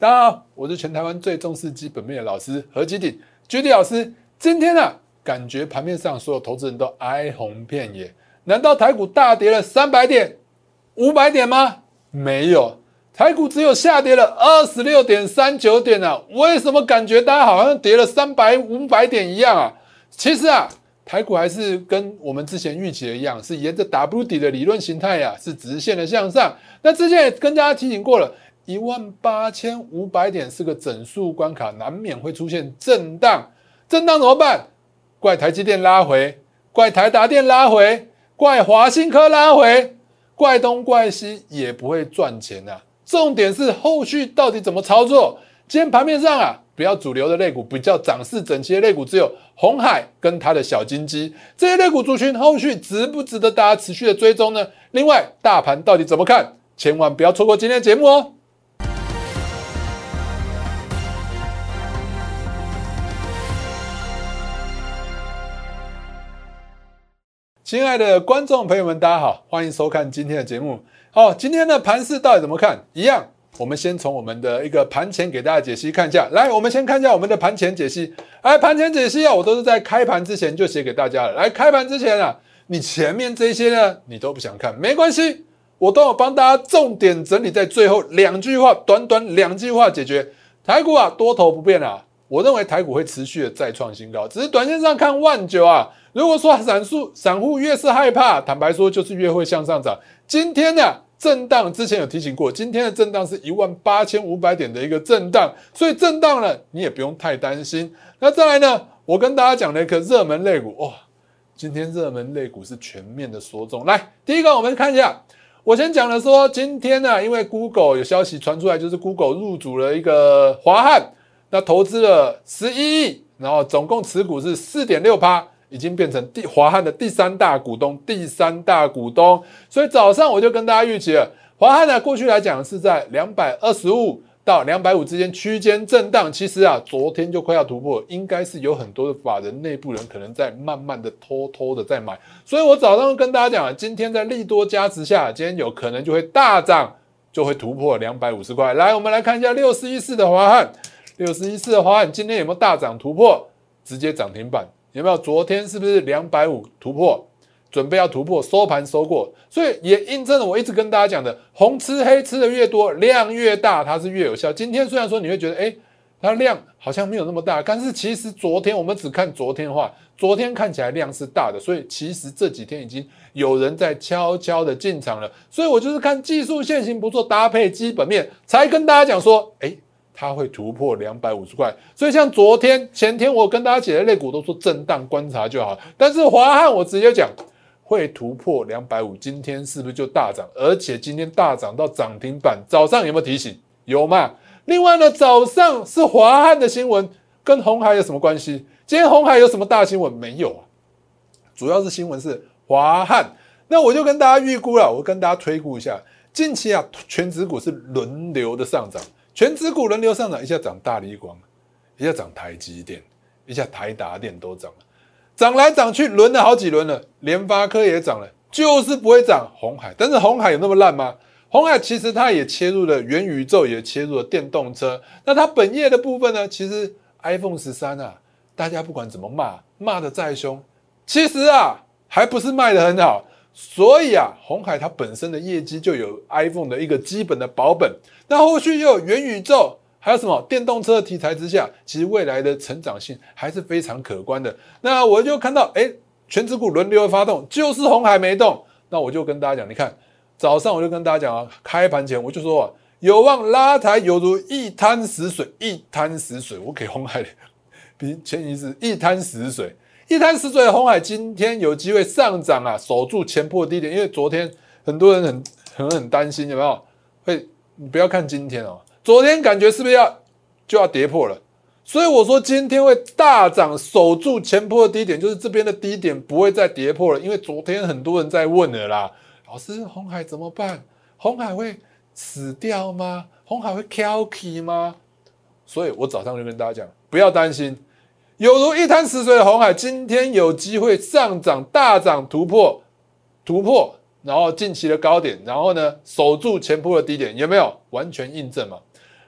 大家好，我是全台湾最重视基本面的老师何基鼎，居地老师。今天呢，感觉盘面上所有投资人都哀鸿遍野。难道台股大跌了三百点、五百点吗？没有，台股只有下跌了二十六点三九点啊。为什么感觉大家好像跌了三百、五百点一样啊？其实啊，台股还是跟我们之前预期的一样，是沿着 W 底的理论形态呀，是直线的向上。那之前也跟大家提醒过了。一万八千五百点是个整数关卡，难免会出现震荡。震荡怎么办？怪台积电拉回，怪台达电拉回，怪华新科拉回，怪东怪西也不会赚钱啊。重点是后续到底怎么操作？今天盘面上啊，比较主流的类股，比较涨势整齐的类股，只有红海跟它的小金鸡这些类股族群，后续值不值得大家持续的追踪呢？另外，大盘到底怎么看？千万不要错过今天的节目哦。亲爱的观众朋友们，大家好，欢迎收看今天的节目。好，今天的盘势到底怎么看？一样，我们先从我们的一个盘前给大家解析看一下。来，我们先看一下我们的盘前解析。哎，盘前解析啊，我都是在开盘之前就写给大家了。来，开盘之前啊，你前面这些呢，你都不想看，没关系，我都有帮大家重点整理在最后两句话，短短两句话解决。台股啊，多头不变啊，我认为台股会持续的再创新高，只是短线上看万九啊。如果说散户散户越是害怕，坦白说就是越会向上涨。今天呢震荡，之前有提醒过，今天的震荡是一万八千五百点的一个震荡，所以震荡了你也不用太担心。那再来呢，我跟大家讲了一个热门类股，哦，今天热门类股是全面的缩中。来，第一个我们看一下，我先讲了说，今天呢，因为 Google 有消息传出来，就是 Google 入主了一个华汉，那投资了十一亿，然后总共持股是四点六趴。已经变成第华汉的第三大股东，第三大股东。所以早上我就跟大家预期了，华汉呢过去来讲是在两百二十五到两百五之间区间震荡。其实啊，昨天就快要突破，应该是有很多的法人内部人可能在慢慢的偷偷的在买。所以我早上跟大家讲，今天在利多加持下，今天有可能就会大涨，就会突破两百五十块。来，我们来看一下六十一四的华汉，六十一四的华汉今天有没有大涨突破，直接涨停板？有没有？昨天是不是两百五突破，准备要突破，收盘收过，所以也印证了我一直跟大家讲的，红吃黑吃的越多，量越大，它是越有效。今天虽然说你会觉得，哎，它量好像没有那么大，但是其实昨天我们只看昨天的话，昨天看起来量是大的，所以其实这几天已经有人在悄悄的进场了。所以我就是看技术线型不错，搭配基本面，才跟大家讲说，哎。它会突破两百五十块，所以像昨天、前天我跟大家解的类股都说震荡观察就好。但是华汉我直接讲会突破两百五，今天是不是就大涨？而且今天大涨到涨停板，早上有没有提醒？有嘛？另外呢，早上是华汉的新闻，跟红海有什么关系？今天红海有什么大新闻没有啊？主要是新闻是华汉，那我就跟大家预估了，我跟大家推估一下，近期啊，全指股是轮流的上涨。全指股轮流上涨，一下涨大力光，一下涨台积电，一下台达电都涨了，涨来涨去轮了好几轮了，联发科也涨了，就是不会涨红海。但是红海有那么烂吗？红海其实它也切入了元宇宙，也切入了电动车。那它本业的部分呢？其实 iPhone 十三啊，大家不管怎么骂，骂的再凶，其实啊，还不是卖的很好。所以啊，红海它本身的业绩就有 iPhone 的一个基本的保本，那后续又有元宇宙，还有什么电动车题材之下，其实未来的成长性还是非常可观的。那我就看到，哎，全指股轮流发动，就是红海没动。那我就跟大家讲，你看早上我就跟大家讲啊，开盘前我就说啊，有望拉抬，犹如一滩死水，一滩死水。我给红海比前一次一滩死水。一滩死水的红海今天有机会上涨啊，守住前破低点。因为昨天很多人很很很担心，有没有？会你不要看今天哦，昨天感觉是不是要就要跌破了？所以我说今天会大涨，守住前破低点，就是这边的低点不会再跌破了。因为昨天很多人在问了啦，老师红海怎么办？红海会死掉吗？红海会 kill key 吗？所以我早上就跟大家讲，不要担心。有如一滩死水的红海，今天有机会上涨大涨突破突破，然后近期的高点，然后呢守住前坡的低点，有没有完全印证嘛？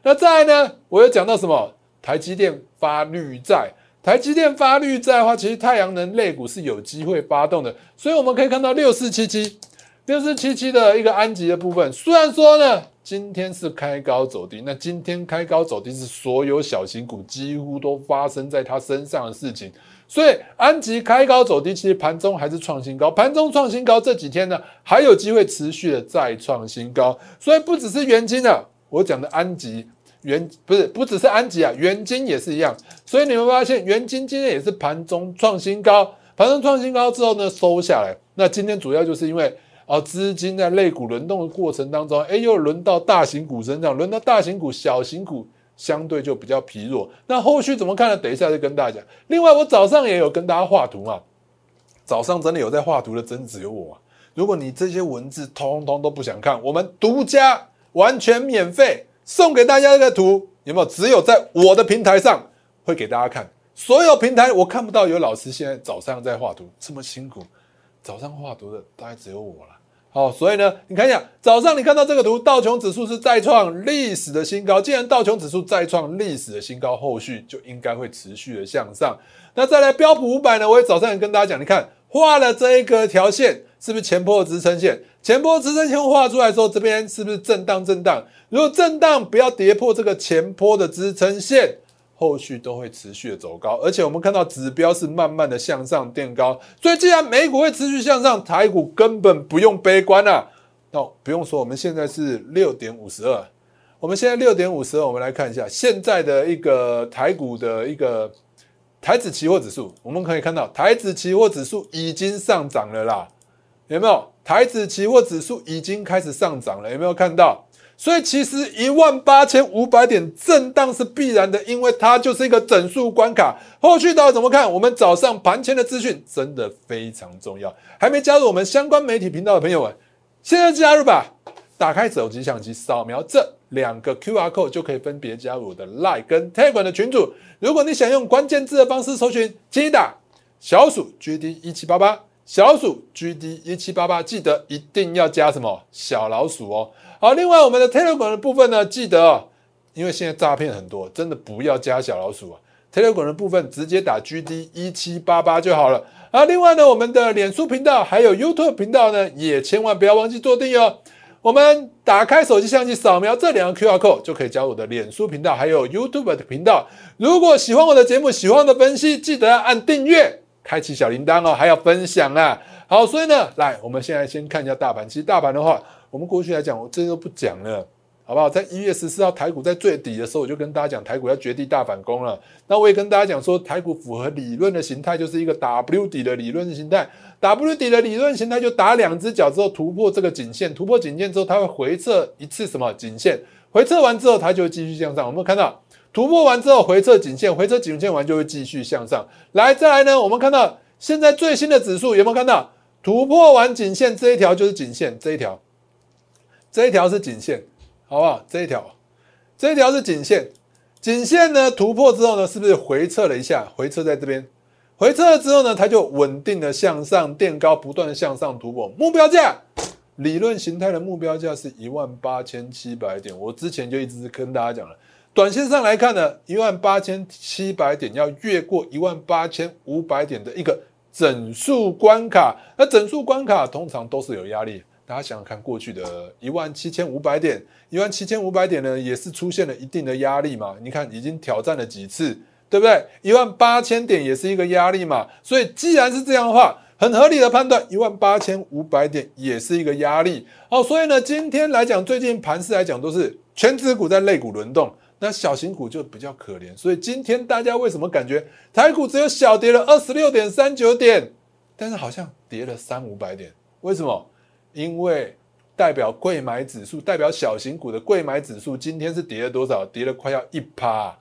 那再来呢，我又讲到什么？台积电发绿债，台积电发绿债的话，其实太阳能类股是有机会发动的。所以我们可以看到六四七七，六四七七的一个安吉的部分，虽然说呢。今天是开高走低，那今天开高走低是所有小型股几乎都发生在它身上的事情，所以安吉开高走低，其实盘中还是创新高，盘中创新高这几天呢还有机会持续的再创新高，所以不只是元金啊，我讲的安吉元不是不只是安吉啊，元金也是一样，所以你们发现元金今天也是盘中创新高，盘中创新高之后呢收下来，那今天主要就是因为。哦，资金在类股轮动的过程当中，哎，又轮到大型股身上，轮到大型股，小型股相对就比较疲弱。那后续怎么看呢？等一下再跟大家讲。另外，我早上也有跟大家画图嘛，早上真的有在画图的，真只有我。如果你这些文字通通都不想看，我们独家完全免费送给大家这个图，有没有？只有在我的平台上会给大家看，所有平台我看不到有老师现在早上在画图，这么辛苦。早上画图的大概只有我了，好，所以呢，你看一下早上你看到这个图，道琼指数是再创历史的新高。既然道琼指数再创历史的新高，后续就应该会持续的向上。那再来标普五百呢？我也早上也跟大家讲，你看画了这一个条线，是不是前坡支撑线？前坡支撑线画出来之后，这边是不是震荡震荡？如果震荡不要跌破这个前坡的支撑线。后续都会持续的走高，而且我们看到指标是慢慢的向上垫高，所以既然美股会持续向上，台股根本不用悲观啊。那不用说，我们现在是六点五十二，我们现在六点五十二，我们来看一下现在的一个台股的一个台指期货指数，我们可以看到台指期货指数已经上涨了啦，有没有？台指期货指数已经开始上涨了，有没有看到？所以其实一万八千五百点震荡是必然的，因为它就是一个整数关卡。后续到底怎么看？我们早上盘前的资讯真的非常重要。还没加入我们相关媒体频道的朋友们，现在加入吧！打开手机相机，扫描这两个 Q R code 就可以分别加入我的 Line 跟 Telegram 的群组。如果你想用关键字的方式搜寻，请打小鼠 G D 一七八八，小老鼠 G D 一七八八，记得一定要加什么小老鼠哦。好，另外我们的 Telegram 的部分呢，记得哦，因为现在诈骗很多，真的不要加小老鼠啊。Telegram 的部分直接打 GD 一七八八就好了。啊，另外呢，我们的脸书频道还有 YouTube 频道呢，也千万不要忘记做订阅哦。我们打开手机相机，扫描这两个 QR code 就可以加入我的脸书频道，还有 YouTube 的频道。如果喜欢我的节目，喜欢我的分析，记得要按订阅，开启小铃铛哦，还要分享啊。好，所以呢，来，我们现在先看一下大盘。其实大盘的话，我们过去来讲，我这些都不讲了，好不好？在一月十四号台股在最底的时候，我就跟大家讲台股要绝地大反攻了。那我也跟大家讲说，台股符合理论的形态就是一个 W 底的理论形态。W 底的理论形态就打两只脚之后突破这个颈线，突破颈线之后，它会回撤一次什么颈线？回撤完之后，它就继续向上。我们看到突破完之后回撤颈线，回撤颈线完就会继续向上。来，再来呢？我们看到现在最新的指数有没有看到突破完颈线这一条就是颈线这一条？这一条是颈线，好不好？这一条，这一条是颈线。颈线呢突破之后呢，是不是回撤了一下？回撤在这边，回撤了之后呢，它就稳定的向上垫高，不断的向上突破。目标价，理论形态的目标价是一万八千七百点。我之前就一直跟大家讲了，短线上来看呢，一万八千七百点要越过一万八千五百点的一个整数关卡。那整数关卡通常都是有压力。大家想想看，过去的一万七千五百点，一万七千五百点呢，也是出现了一定的压力嘛？你看，已经挑战了几次，对不对？一万八千点也是一个压力嘛？所以既然是这样的话，很合理的判断，一万八千五百点也是一个压力。好，所以呢，今天来讲，最近盘势来讲都是全指股在类股轮动，那小型股就比较可怜。所以今天大家为什么感觉台股只有小跌了二十六点三九点，但是好像跌了三五百点？为什么？因为代表贵买指数，代表小型股的贵买指数，今天是跌了多少？跌了快要一趴，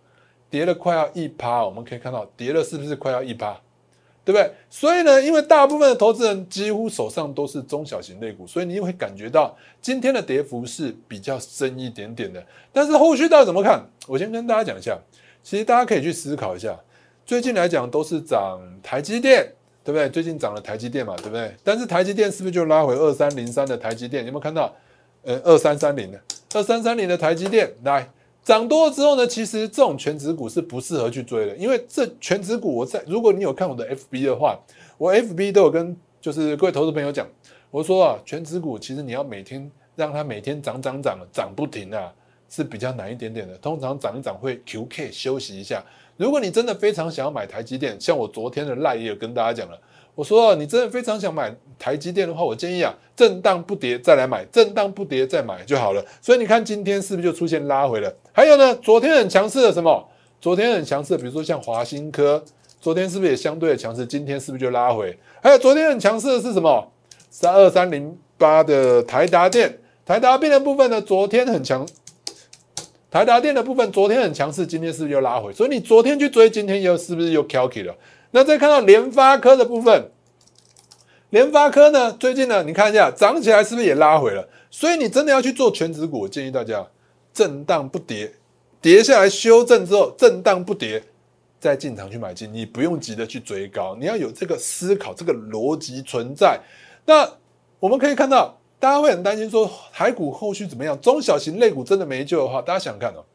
跌了快要一趴。我们可以看到，跌了是不是快要一趴？对不对？所以呢，因为大部分的投资人几乎手上都是中小型类股，所以你会感觉到今天的跌幅是比较深一点点的。但是后续到底怎么看？我先跟大家讲一下。其实大家可以去思考一下，最近来讲都是涨台积电。对不对？最近涨了台积电嘛，对不对？但是台积电是不是就拉回二三零三的台积电？有没有看到？呃，二三三零的二三三零的台积电，来涨多了之后呢，其实这种全指股是不适合去追的，因为这全指股我在如果你有看我的 FB 的话，我 FB 都有跟就是各位投资朋友讲，我说啊，全指股其实你要每天让它每天涨涨涨涨不停啊，是比较难一点点的。通常涨一涨会 QK 休息一下。如果你真的非常想要买台积电，像我昨天的赖也有跟大家讲了。我说，你真的非常想买台积电的话，我建议啊，震荡不跌再来买，震荡不跌再买就好了。所以你看今天是不是就出现拉回了？还有呢，昨天很强势的什么？昨天很强势，比如说像华新科，昨天是不是也相对的强势？今天是不是就拉回？还有昨天很强势的是什么？三二三零八的台达电，台达电的部分呢，昨天很强，台达电的部分昨天很强势，今天是不是又拉回？所以你昨天去追，今天又是不是又 k k 了？那再看到联发科的部分，联发科呢，最近呢，你看一下涨起来是不是也拉回了？所以你真的要去做全指股，我建议大家震荡不跌，跌下来修正之后震荡不跌，再进场去买进。你不用急着去追高，你要有这个思考，这个逻辑存在。那我们可以看到，大家会很担心说，海股后续怎么样？中小型类股真的没救的话，大家想想看哦。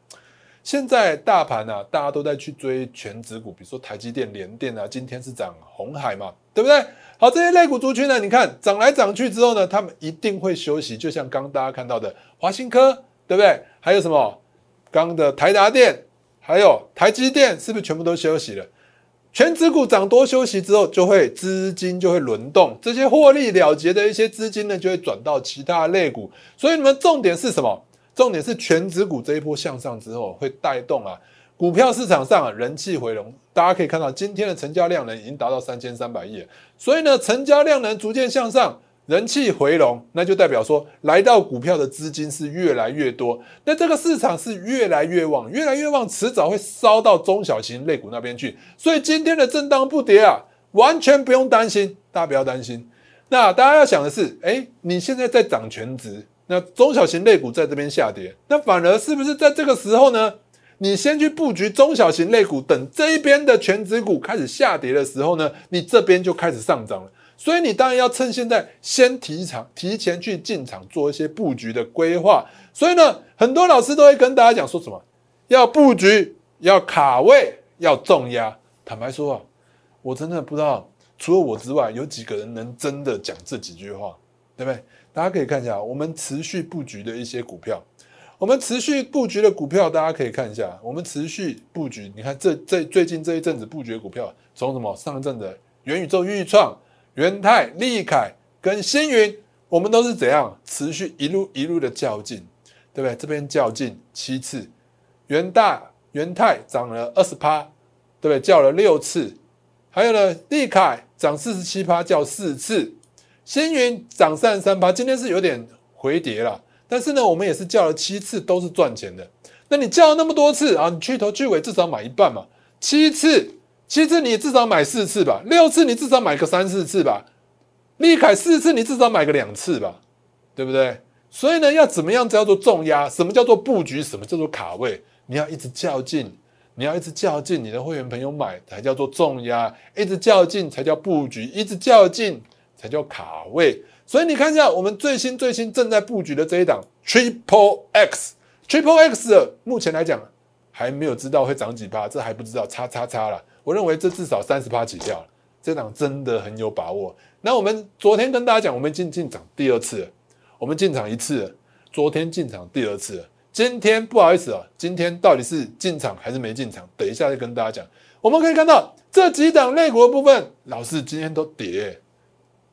现在大盘啊，大家都在去追全指股，比如说台积电、联电啊，今天是涨红海嘛，对不对？好，这些类股族群呢，你看涨来涨去之后呢，他们一定会休息，就像刚大家看到的华新科，对不对？还有什么刚的台达电，还有台积电，是不是全部都休息了？全指股涨多休息之后，就会资金就会轮动，这些获利了结的一些资金呢，就会转到其他类股。所以你们重点是什么？重点是全指股这一波向上之后，会带动啊股票市场上啊人气回笼。大家可以看到，今天的成交量呢已经达到三千三百亿，所以呢成交量能逐渐向上，人气回笼，那就代表说来到股票的资金是越来越多，那这个市场是越来越旺，越来越旺，迟早会烧到中小型类股那边去。所以今天的震荡不跌啊，完全不用担心，大家不要担心。那大家要想的是，哎，你现在在涨全值。那中小型类股在这边下跌，那反而是不是在这个时候呢？你先去布局中小型类股，等这一边的全指股开始下跌的时候呢，你这边就开始上涨了。所以你当然要趁现在先提场，提前去进场做一些布局的规划。所以呢，很多老师都会跟大家讲说什么，要布局，要卡位，要重压。坦白说啊，我真的不知道，除了我之外，有几个人能真的讲这几句话，对不对？大家可以看一下，我们持续布局的一些股票，我们持续布局的股票，大家可以看一下，我们持续布局。你看这这最近这一阵子布局的股票，从什么上一阵的元宇宙、预创、元泰、利凯跟星云，我们都是怎样持续一路一路的较劲，对不对？这边较劲七次，元大、元泰涨了二十趴，对不对？叫了六次，还有呢，利凯涨四十七趴，叫四次。星云涨三十三趴，今天是有点回跌了，但是呢，我们也是叫了七次，都是赚钱的。那你叫了那么多次啊，你去头去尾至少买一半嘛。七次，七次你至少买四次吧，六次你至少买个三四次吧。利凯四次你至少买个两次吧，对不对？所以呢，要怎么样叫做重压？什么叫做布局？什么叫做卡位？你要一直较劲，你要一直较劲，你的会员朋友买才叫做重压，一直较劲才叫布局，一直较劲。才叫卡位，所以你看一下我们最新最新正在布局的这一档 Triple X，Triple X 目前来讲还没有知道会涨几趴，这还不知道，叉叉叉了。我认为这至少三十趴起跳，这档真的很有把握。那我们昨天跟大家讲，我们进进场第二次，我们进场一次，昨天进场第二次，今天不好意思啊，今天到底是进场还是没进场？等一下再跟大家讲。我们可以看到这几档类股的部分，老是今天都跌。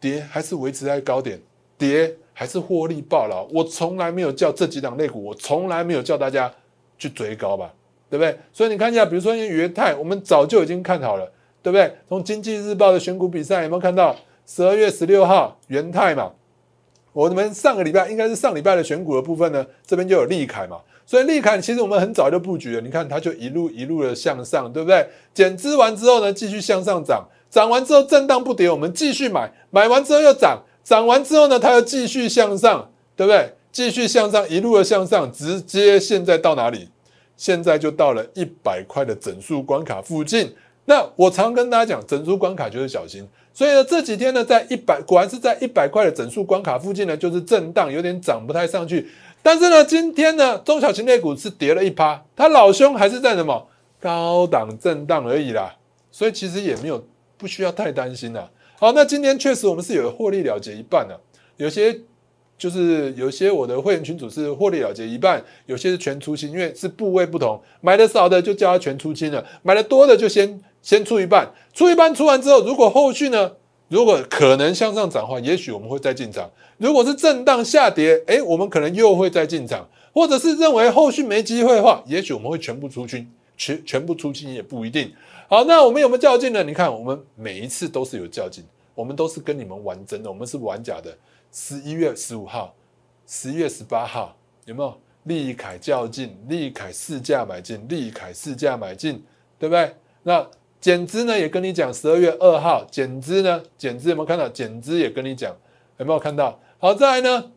跌还是维持在高点，跌还是获利爆了。我从来没有叫这几档类股，我从来没有叫大家去追高吧，对不对？所以你看一下，比如说元泰，我们早就已经看好了，对不对？从经济日报的选股比赛有没有看到？十二月十六号元泰嘛，我们上个礼拜应该是上礼拜的选股的部分呢，这边就有利凯嘛。所以利凯其实我们很早就布局了，你看它就一路一路的向上，对不对？减资完之后呢，继续向上涨。涨完之后震荡不跌，我们继续买，买完之后又涨，涨完之后呢，它又继续向上，对不对？继续向上，一路的向上，直接现在到哪里？现在就到了一百块的整数关卡附近。那我常跟大家讲，整数关卡就是小心。所以呢，这几天呢，在一百，果然是在一百块的整数关卡附近呢，就是震荡，有点涨不太上去。但是呢，今天呢，中小型类股是跌了一趴，它老兄还是在什么高档震荡而已啦，所以其实也没有不需要太担心啦。好，那今天确实我们是有获利了结一半的，有些就是有些我的会员群组是获利了结一半，有些是全出清，因为是部位不同，买的少的就叫他全出清了，买的多的就先先出一半，出一半出完之后，如果后续呢？如果可能向上涨的话，也许我们会再进场；如果是震荡下跌，诶，我们可能又会再进场；或者是认为后续没机会的话，也许我们会全部出清，全全部出清也不一定。好，那我们有没有较劲呢？你看，我们每一次都是有较劲，我们都是跟你们玩真的，我们是玩假的。十一月十五号、十一月十八号有没有利凯较劲？利凯市价买进，利凯市价买进，对不对？那。减资呢也跟你讲，十二月二号减资呢，减资有没有看到？减资也跟你讲，有没有看到？好，再来呢，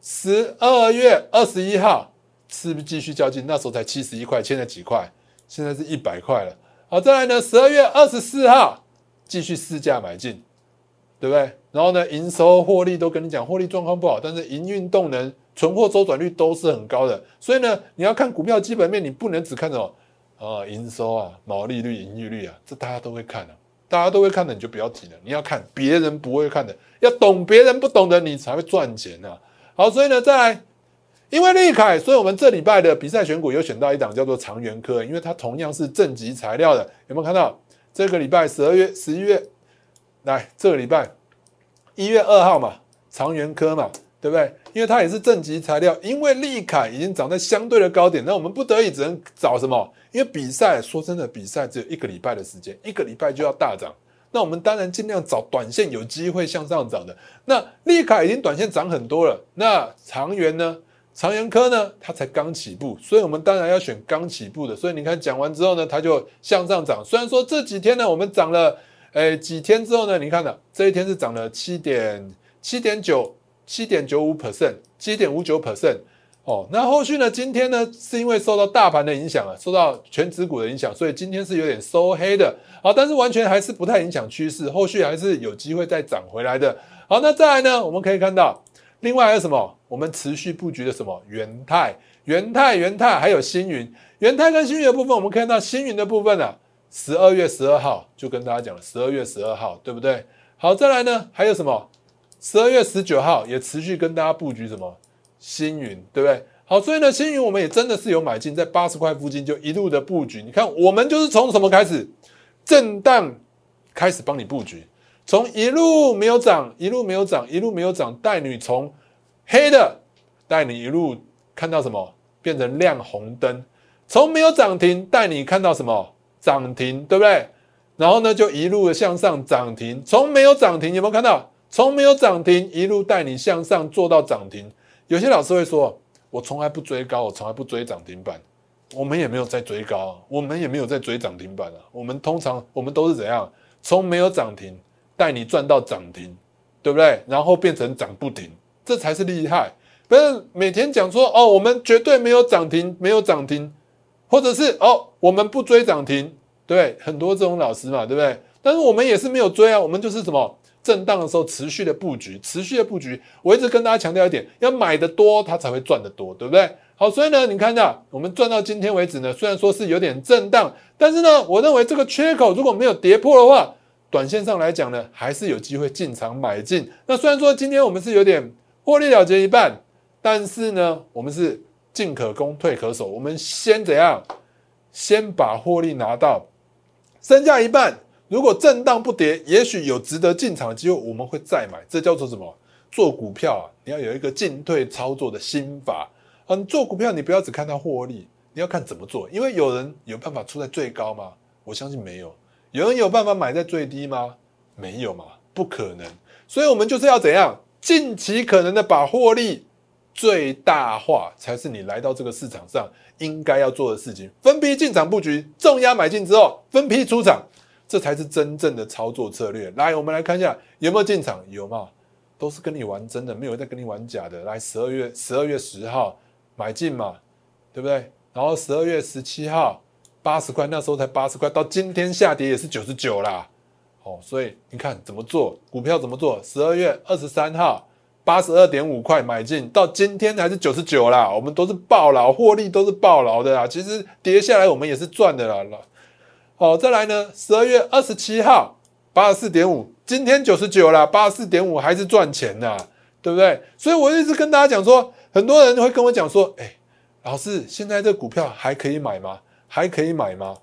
十二月二十一号是不是继续较劲？那时候才七十一块，现在几块？现在是一百块了。好，再来呢，十二月二十四号继续试价买进，对不对？然后呢，营收获利都跟你讲，获利状况不好，但是营运动能、存货周转率都是很高的。所以呢，你要看股票基本面，你不能只看什么。啊，营收啊，毛利率、盈利率啊，这大家都会看的，大家都会看的，你就不要提了。你要看别人不会看的，要懂别人不懂的，你才会赚钱呢。好，所以呢，再来，因为利凯，所以我们这礼拜的比赛选股有选到一档叫做长源科，因为它同样是正极材料的。有没有看到？这个礼拜十二月、十一月，来这个礼拜一月二号嘛，长源科嘛。对不对？因为它也是正极材料，因为利凯已经涨在相对的高点，那我们不得已只能找什么？因为比赛，说真的，比赛只有一个礼拜的时间，一个礼拜就要大涨，那我们当然尽量找短线有机会向上涨的。那利凯已经短线涨很多了，那长源呢？长源科呢？它才刚起步，所以我们当然要选刚起步的。所以你看讲完之后呢，它就向上涨。虽然说这几天呢，我们涨了，诶几天之后呢，你看呢，这一天是涨了七点七点九。七点九五 percent，七点五九 percent，哦，那后续呢？今天呢，是因为受到大盘的影响啊，受到全指股的影响，所以今天是有点收黑的，好，但是完全还是不太影响趋势，后续还是有机会再涨回来的。好，那再来呢？我们可以看到，另外还有什么？我们持续布局的什么？元泰、元泰、元泰，还有星云、元泰跟星云的部分，我们看到星云的部分啊，十二月十二号就跟大家讲了，十二月十二号，对不对？好，再来呢？还有什么？十二月十九号也持续跟大家布局什么星云，对不对？好，所以呢，星云我们也真的是有买进，在八十块附近就一路的布局。你看，我们就是从什么开始震荡开始帮你布局，从一路没有涨，一路没有涨，一路没有涨，带你从黑的带你一路看到什么变成亮红灯，从没有涨停带你看到什么涨停，对不对？然后呢，就一路的向上涨停，从没有涨停有没有看到？从没有涨停一路带你向上做到涨停，有些老师会说：“我从来不追高，我从来不追涨停板。”我们也没有在追高，我们也没有在追涨停板啊。我们通常我们都是怎样？从没有涨停带你赚到涨停，对不对？然后变成涨不停，这才是厉害。不是每天讲说：“哦，我们绝对没有涨停，没有涨停，或者是哦，我们不追涨停。”对，很多这种老师嘛，对不对？但是我们也是没有追啊，我们就是什么？震荡的时候，持续的布局，持续的布局。我一直跟大家强调一点，要买的多，它才会赚得多，对不对？好，所以呢，你看一下我们赚到今天为止呢，虽然说是有点震荡，但是呢，我认为这个缺口如果没有跌破的话，短线上来讲呢，还是有机会进场买进。那虽然说今天我们是有点获利了结一半，但是呢，我们是进可攻，退可守。我们先怎样？先把获利拿到，身价一半。如果震荡不跌，也许有值得进场的机会，我们会再买。这叫做什么？做股票啊，你要有一个进退操作的心法。嗯，做股票你不要只看它获利，你要看怎么做。因为有人有办法出在最高吗？我相信没有。有人有办法买在最低吗？没有嘛，不可能。所以，我们就是要怎样，尽其可能的把获利最大化，才是你来到这个市场上应该要做的事情。分批进场布局，重压买进之后，分批出场。这才是真正的操作策略。来，我们来看一下有没有进场，有吗？都是跟你玩真的，没有在跟你玩假的。来，十二月十二月十号买进嘛，对不对？然后十二月十七号八十块，那时候才八十块，到今天下跌也是九十九啦。哦，所以你看怎么做股票怎么做？十二月二十三号八十二点五块买进，到今天还是九十九啦，我们都是爆牢，获利都是爆牢的啦。其实跌下来我们也是赚的啦。好，再来呢，十二月二十七号八十四点五，今天九十九啦，八十四点五还是赚钱的，对不对？所以我一直跟大家讲说，很多人会跟我讲说，哎，老师，现在这股票还可以买吗？还可以买吗？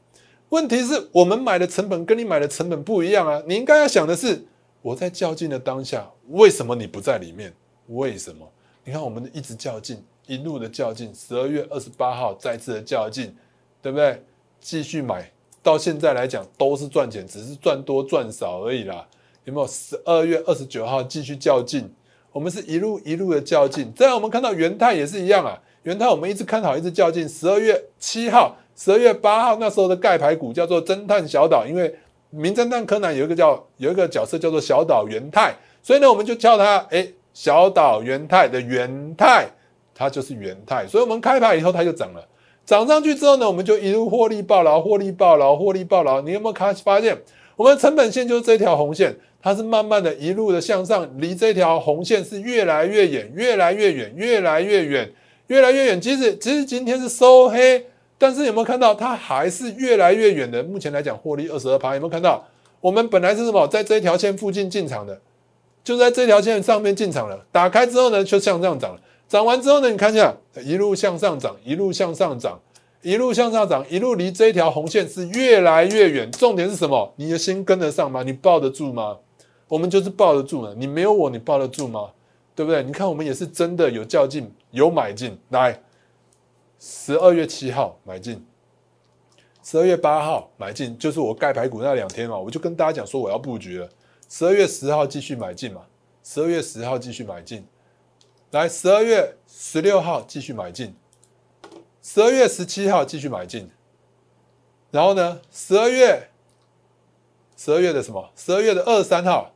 问题是我们买的成本跟你买的成本不一样啊！你应该要想的是，我在较劲的当下，为什么你不在里面？为什么？你看我们一直较劲，一路的较劲，十二月二十八号再次的较劲，对不对？继续买，到现在来讲都是赚钱，只是赚多赚少而已啦。有没有？十二月二十九号继续较劲，我们是一路一路的较劲。再我们看到元泰也是一样啊，元泰我们一直看好，一直较劲。十二月七号。十二月八号那时候的盖牌股叫做侦探小岛，因为名侦探柯南有一个叫有一个角色叫做小岛元太，所以呢我们就叫他哎小岛元太的元太，它就是元太，所以我们开牌以后它就涨了，涨上去之后呢我们就一路获利爆牢，获利爆牢，获利爆牢。你有没有看发现我们成本线就是这条红线，它是慢慢的一路的向上，离这条红线是越来越远，越来越远，越来越远，越来越远。即使即使今天是收黑。但是有没有看到它还是越来越远的？目前来讲，获利二十二趴，有没有看到？我们本来是什么，在这条线附近进场的，就在这条线上面进场了。打开之后呢，就向上涨了。涨完之后呢，你看一下，一路向上涨，一路向上涨，一路向上涨，一路离这条红线是越来越远。重点是什么？你的心跟得上吗？你抱得住吗？我们就是抱得住了。你没有我，你抱得住吗？对不对？你看我们也是真的有较劲，有买进来。十二月七号买进，十二月八号买进，就是我盖排骨那两天嘛，我就跟大家讲说我要布局了。十二月十号继续买进嘛，十二月十号继续买进，来十二月十六号继续买进，十二月十七号继续买进，然后呢，十二月十二月的什么？十二月的二十三号。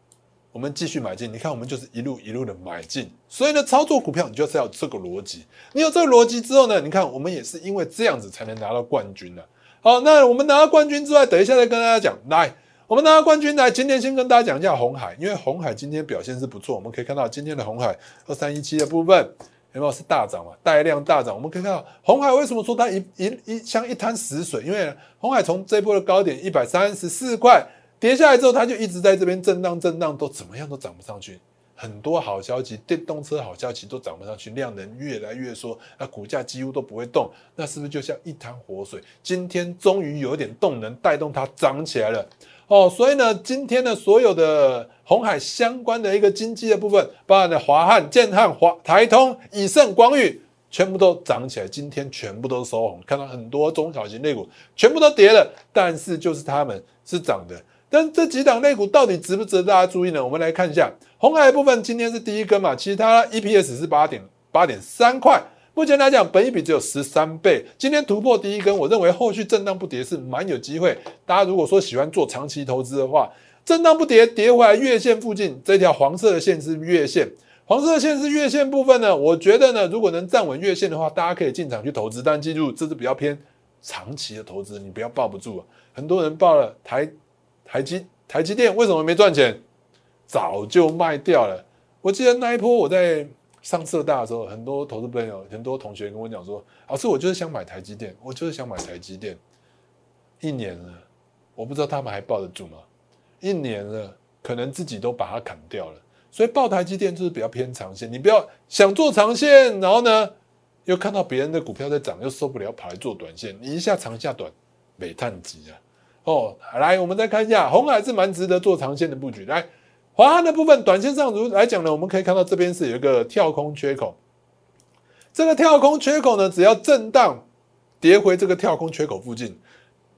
我们继续买进，你看我们就是一路一路的买进，所以呢，操作股票你就是要这个逻辑。你有这个逻辑之后呢，你看我们也是因为这样子才能拿到冠军的。好，那我们拿到冠军之外，等一下再跟大家讲。来，我们拿到冠军来，今天先跟大家讲一下红海，因为红海今天表现是不错，我们可以看到今天的红海二三一七的部分有没有是大涨嘛？带量大涨，我们可以看到红海为什么说它一一一像一滩死水？因为红海从这波的高点一百三十四块。跌下来之后，它就一直在这边震荡震荡，都怎么样都涨不上去。很多好消息，电动车好消息都涨不上去，量能越来越缩，那股价几乎都不会动。那是不是就像一滩活水？今天终于有点动能带动它涨起来了哦。所以呢，今天的所有的红海相关的一个经济的部分，包含的华汉、建汉、华台通、以盛、光宇，全部都涨起来。今天全部都收红，看到很多中小型类股全部都跌了，但是就是他们是涨的。但这几档类股到底值不值得大家注意呢？我们来看一下红海部分，今天是第一根嘛，其他 EPS 是八点八点三块，目前来讲，本一比只有十三倍。今天突破第一根，我认为后续震荡不跌是蛮有机会。大家如果说喜欢做长期投资的话，震荡不跌，跌回来月线附近这条黄色的线是月线，黄色的线是月线部分呢。我觉得呢，如果能站稳月线的话，大家可以进场去投资，但记住这是比较偏长期的投资，你不要抱不住啊。很多人抱了台。台积台积电为什么没赚钱？早就卖掉了。我记得那一波我在上浙大的时候，很多投资朋友、很多同学跟我讲说：“老师，我就是想买台积电，我就是想买台积电。”一年了，我不知道他们还抱得住吗？一年了，可能自己都把它砍掉了。所以抱台积电就是比较偏长线，你不要想做长线，然后呢又看到别人的股票在涨，又受不了跑来做短线，你一下长一下短，没探急啊。哦，来，我们再看一下，红海是蛮值得做长线的布局。来，华汉的部分，短线上如来讲呢，我们可以看到这边是有一个跳空缺口。这个跳空缺口呢，只要震荡跌回这个跳空缺口附近，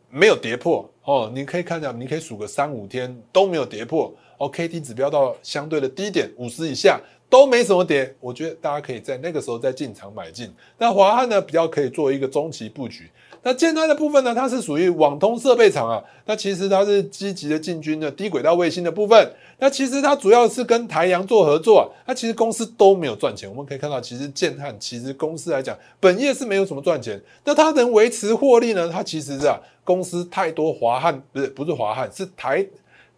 没有跌破哦，你可以看一下，你可以数个三五天都没有跌破。哦，K D 指标到相对的低点五十以下都没什么跌，我觉得大家可以在那个时候再进场买进。那华汉呢，比较可以做一个中期布局。那建泰的部分呢？它是属于网通设备厂啊。那其实它是积极的进军的低轨道卫星的部分。那其实它主要是跟台阳做合作啊。那其实公司都没有赚钱。我们可以看到，其实建汉其实公司来讲，本业是没有什么赚钱。那它能维持获利呢？它其实是啊，公司太多华汉不是不是华汉是台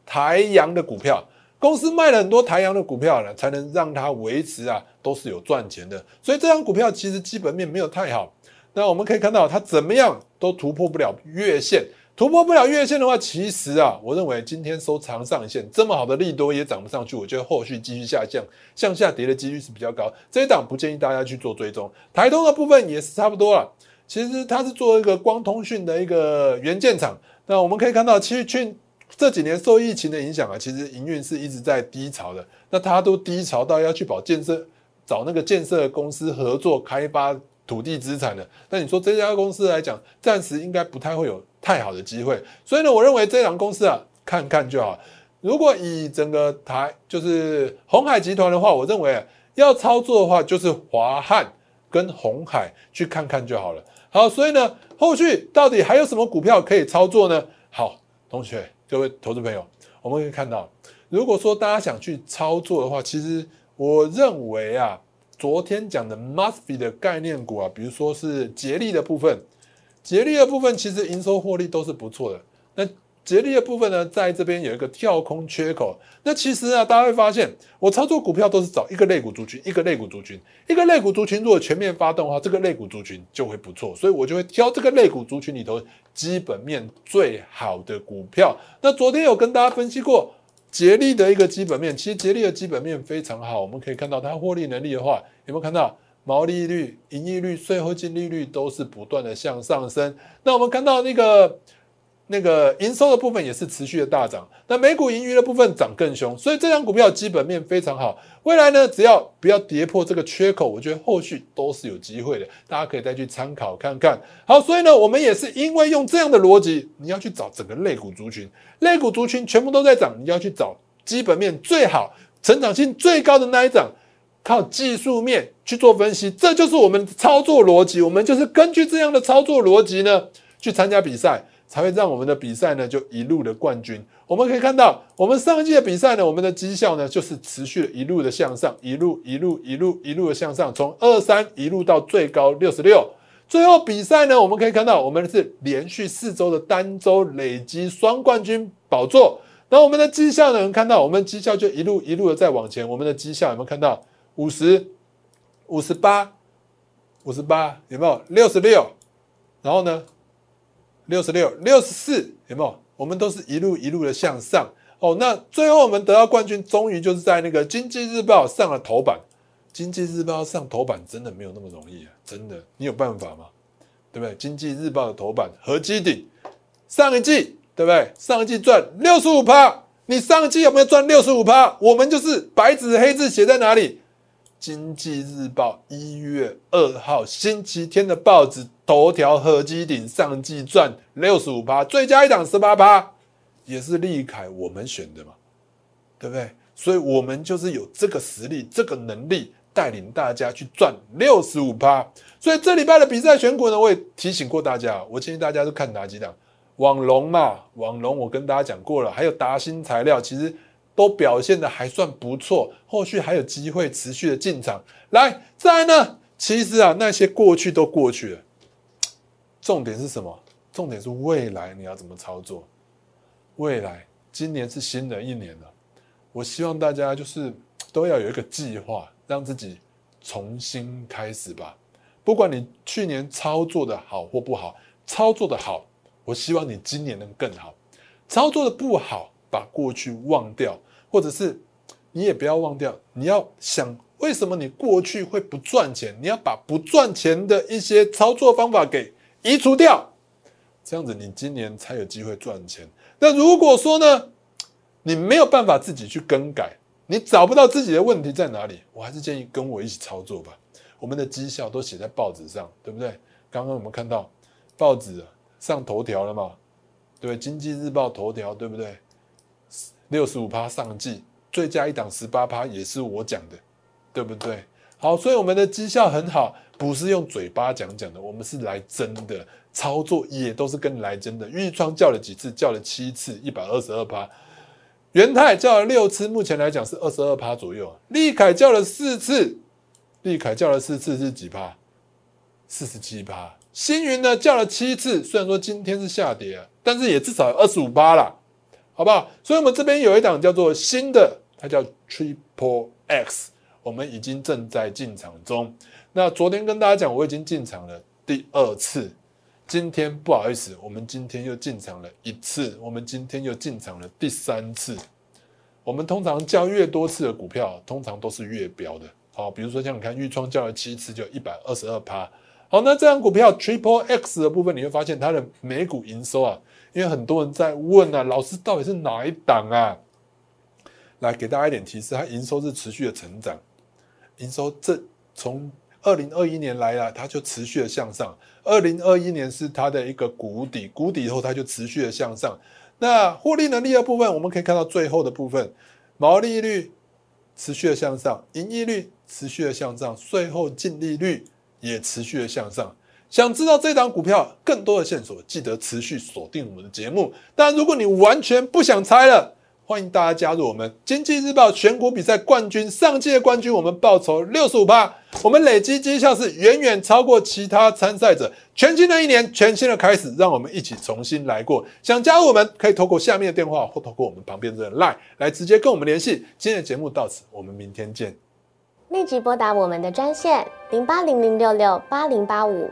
台阳的股票。公司卖了很多台阳的股票呢，才能让它维持啊，都是有赚钱的。所以这张股票其实基本面没有太好。那我们可以看到，它怎么样都突破不了月线，突破不了月线的话，其实啊，我认为今天收长上影线，这么好的利多也涨不上去，我觉得后续继续下降，向下跌的几率是比较高。这一档不建议大家去做追踪。台通的部分也是差不多了，其实它是做一个光通讯的一个元件厂。那我们可以看到，其实去。这几年受疫情的影响啊，其实营运是一直在低潮的。那它都低潮到要去保建设，找那个建设公司合作开发土地资产的。那你说这家公司来讲，暂时应该不太会有太好的机会。所以呢，我认为这两公司啊，看看就好。如果以整个台就是红海集团的话，我认为要操作的话，就是华汉跟红海去看看就好了。好，所以呢，后续到底还有什么股票可以操作呢？好，同学。各位投资朋友，我们可以看到，如果说大家想去操作的话，其实我认为啊，昨天讲的 must be 的概念股啊，比如说是捷力的部分，捷力的部分其实营收获利都是不错的。那捷力的部分呢，在这边有一个跳空缺口。那其实啊，大家会发现，我操作股票都是找一个类股族群，一个类股族群，一个类股族群如果全面发动的话，这个类股族群就会不错，所以我就会挑这个类股族群里头基本面最好的股票。那昨天有跟大家分析过捷力的一个基本面，其实捷力的基本面非常好，我们可以看到它获利能力的话，有没有看到毛利率、盈利率、税后净利率都是不断的向上升。那我们看到那个。那个营收的部分也是持续的大涨，那美股盈余的部分涨更凶，所以这张股票基本面非常好。未来呢，只要不要跌破这个缺口，我觉得后续都是有机会的，大家可以再去参考看看。好，所以呢，我们也是因为用这样的逻辑，你要去找整个类股族群，类股族群全部都在涨，你要去找基本面最好、成长性最高的那一涨，靠技术面去做分析，这就是我们操作逻辑。我们就是根据这样的操作逻辑呢，去参加比赛。才会让我们的比赛呢就一路的冠军。我们可以看到，我们上一季的比赛呢，我们的绩效呢就是持续的一路的向上，一路一路一路一路的向上，从二三一路到最高六十六。最后比赛呢，我们可以看到，我们是连续四周的单周累积双冠军宝座。那我们的绩效呢，看到我们绩效就一路一路的在往前。我们的绩效有没有看到？五十五十八五十八有没有？六十六，然后呢？六十六、六十四，有没有？我们都是一路一路的向上哦。那最后我们得到冠军，终于就是在那个《经济日报》上了头版。《经济日报》上头版真的没有那么容易啊！真的，你有办法吗？对不对？《经济日报》的头版和基顶，上一季对不对？上一季赚六十五趴，你上一季有没有赚六十五趴？我们就是白纸黑字写在哪里？经济日报一月二号星期天的报纸头条，合基顶上季赚六十五趴，最佳一档十八趴，也是利凯我们选的嘛，对不对？所以我们就是有这个实力、这个能力，带领大家去赚六十五趴。所以这礼拜的比赛选股呢，我也提醒过大家，我建议大家都看哪几档？网龙嘛，网龙我跟大家讲过了，还有达新材料，其实。都表现的还算不错，后续还有机会持续的进场。来，再来呢？其实啊，那些过去都过去了。重点是什么？重点是未来你要怎么操作？未来，今年是新的一年了，我希望大家就是都要有一个计划，让自己重新开始吧。不管你去年操作的好或不好，操作的好，我希望你今年能更好；操作的不好，把过去忘掉。或者是你也不要忘掉，你要想为什么你过去会不赚钱，你要把不赚钱的一些操作方法给移除掉，这样子你今年才有机会赚钱。那如果说呢，你没有办法自己去更改，你找不到自己的问题在哪里，我还是建议跟我一起操作吧。我们的绩效都写在报纸上，对不对？刚刚我们看到报纸上头条了嘛？对，经济日报头条，对不对？六十五趴上季，最佳一档十八趴也是我讲的，对不对？好，所以我们的绩效很好，不是用嘴巴讲讲的，我们是来真的操作，也都是跟来真的。玉创叫了几次？叫了七次，一百二十二趴。元泰叫了六次，目前来讲是二十二趴左右。利凯叫了四次，利凯叫了四次是几趴？四十七趴。星云呢叫了七次，虽然说今天是下跌，但是也至少二十五趴了。好不好？所以，我们这边有一档叫做新的它叫 Triple X，我们已经正在进场中。那昨天跟大家讲，我已经进场了第二次。今天不好意思，我们今天又进场了一次，我们今天又进场了第三次。我们通常叫越多次的股票，通常都是越标的。好，比如说像你看豫创叫了七次，就一百二十二趴。好，那这张股票 Triple X 的部分，你会发现它的每股营收啊，因为很多人在问啊，老师到底是哪一档啊？来给大家一点提示，它营收是持续的成长，营收这从。二零二一年来了，它就持续的向上。二零二一年是它的一个谷底，谷底以后它就持续的向上。那获利能力的部分，我们可以看到最后的部分，毛利率持续的向上，盈利率持续的向上，税后净利率也持续的向上。想知道这档股票更多的线索，记得持续锁定我们的节目。但如果你完全不想猜了，欢迎大家加入我们经济日报全国比赛冠军，上届冠军我们报酬六十五趴，我们累积绩效是远远超过其他参赛者。全新的一年，全新的开始，让我们一起重新来过。想加入我们，可以透过下面的电话或透过我们旁边的 LINE 来直接跟我们联系。今天的节目到此，我们明天见。立即拨打我们的专线零八零零六六八零八五。